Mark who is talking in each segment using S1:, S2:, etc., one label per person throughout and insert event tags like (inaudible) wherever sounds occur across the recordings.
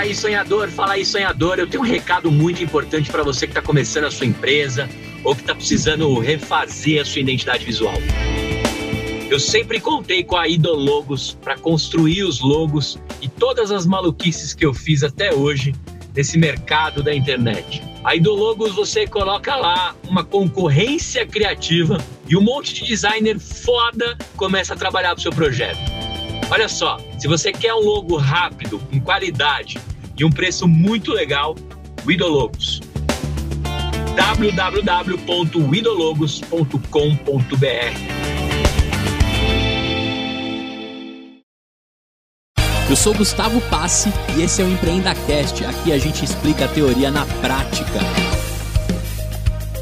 S1: Fala aí, sonhador, fala aí, sonhador. Eu tenho um recado muito importante para você que está começando a sua empresa ou que está precisando refazer a sua identidade visual. Eu sempre contei com a Idologos para construir os logos e todas as maluquices que eu fiz até hoje nesse mercado da internet. A Idologos você coloca lá uma concorrência criativa e um monte de designer foda começa a trabalhar pro seu projeto. Olha só, se você quer um logo rápido, com qualidade e um preço muito legal, o Idologos www.idologos.com.br
S2: Eu sou Gustavo Passe e esse é o EmpreendaCast. Aqui a gente explica a teoria na prática.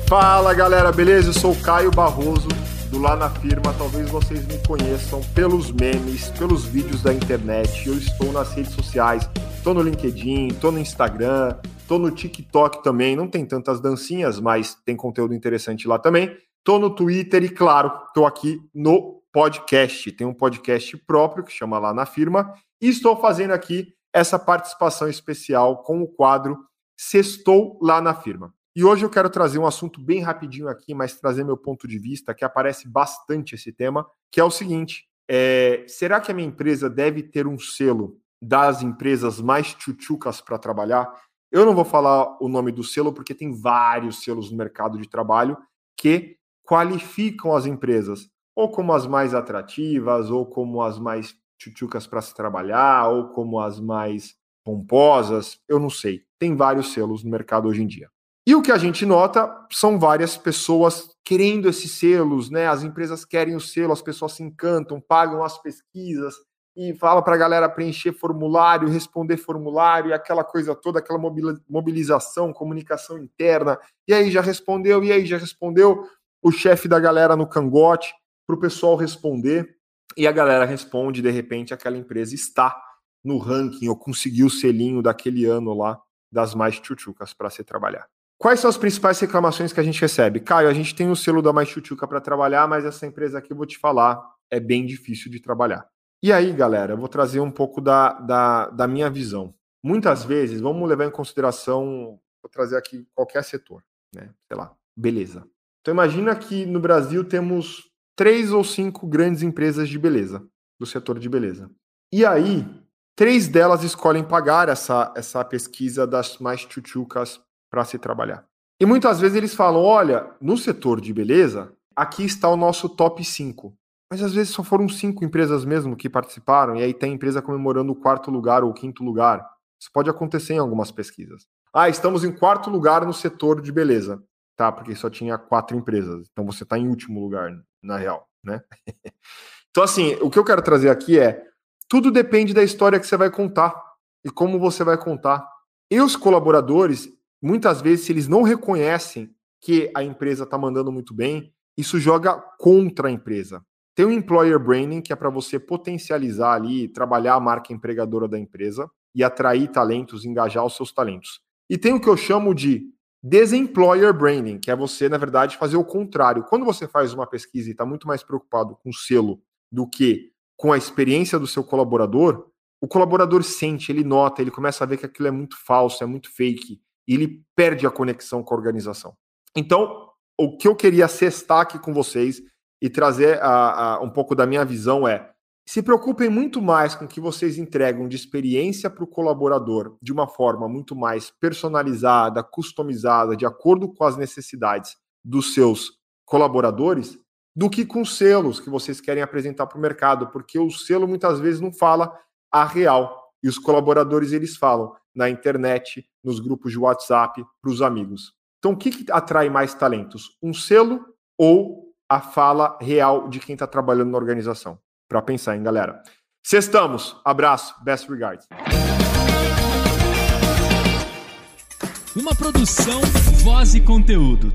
S3: Fala galera, beleza? Eu sou o Caio Barroso do Lá na Firma. Talvez vocês me conheçam pelos memes, pelos vídeos da internet. Eu estou nas redes sociais, estou no LinkedIn, estou no Instagram, estou no TikTok também. Não tem tantas dancinhas, mas tem conteúdo interessante lá também. Estou no Twitter e, claro, estou aqui no podcast. Tem um podcast próprio que chama Lá na Firma e estou fazendo aqui essa participação especial com o quadro Sextou lá na firma. E hoje eu quero trazer um assunto bem rapidinho aqui, mas trazer meu ponto de vista, que aparece bastante esse tema, que é o seguinte: é, será que a minha empresa deve ter um selo das empresas mais tchutchucas para trabalhar? Eu não vou falar o nome do selo, porque tem vários selos no mercado de trabalho que qualificam as empresas ou como as mais atrativas, ou como as mais tchutchucas para se trabalhar ou como as mais pomposas, eu não sei. Tem vários selos no mercado hoje em dia. E o que a gente nota são várias pessoas querendo esses selos, né? As empresas querem o selo, as pessoas se encantam, pagam as pesquisas e fala para a galera preencher formulário, responder formulário, aquela coisa toda, aquela mobilização, comunicação interna. E aí já respondeu, e aí já respondeu o chefe da galera no cangote para o pessoal responder e a galera responde, de repente, aquela empresa está no ranking ou conseguiu o selinho daquele ano lá das mais chuchucas para se trabalhar. Quais são as principais reclamações que a gente recebe? Caio, a gente tem o selo da mais chuchuca para trabalhar, mas essa empresa aqui, eu vou te falar, é bem difícil de trabalhar. E aí, galera, eu vou trazer um pouco da, da, da minha visão. Muitas vezes, vamos levar em consideração, vou trazer aqui qualquer setor, né? Sei lá, beleza. Então imagina que no Brasil temos três ou cinco grandes empresas de beleza, do setor de beleza. E aí, três delas escolhem pagar essa, essa pesquisa das mais tchutchucas para se trabalhar. E muitas vezes eles falam: olha, no setor de beleza, aqui está o nosso top 5. Mas às vezes só foram cinco empresas mesmo que participaram, e aí tem empresa comemorando o quarto lugar ou o quinto lugar. Isso pode acontecer em algumas pesquisas. Ah, estamos em quarto lugar no setor de beleza. Tá, porque só tinha quatro empresas. Então você está em último lugar na real, né? (laughs) então, assim, o que eu quero trazer aqui é: tudo depende da história que você vai contar e como você vai contar. E os colaboradores, muitas vezes, se eles não reconhecem que a empresa está mandando muito bem, isso joga contra a empresa. Tem o employer branding, que é para você potencializar ali, trabalhar a marca empregadora da empresa e atrair talentos, engajar os seus talentos. E tem o que eu chamo de Desemployer branding, que é você, na verdade, fazer o contrário. Quando você faz uma pesquisa e está muito mais preocupado com o selo do que com a experiência do seu colaborador, o colaborador sente, ele nota, ele começa a ver que aquilo é muito falso, é muito fake, e ele perde a conexão com a organização. Então, o que eu queria cestar aqui com vocês e trazer a, a, um pouco da minha visão é se preocupem muito mais com o que vocês entregam de experiência para o colaborador de uma forma muito mais personalizada, customizada, de acordo com as necessidades dos seus colaboradores, do que com selos que vocês querem apresentar para o mercado, porque o selo muitas vezes não fala a real e os colaboradores eles falam na internet, nos grupos de WhatsApp, para os amigos. Então, o que, que atrai mais talentos? Um selo ou a fala real de quem está trabalhando na organização? para pensar, hein, galera? Sextamos. Abraço. Best regards.
S2: Uma produção, voz e conteúdo.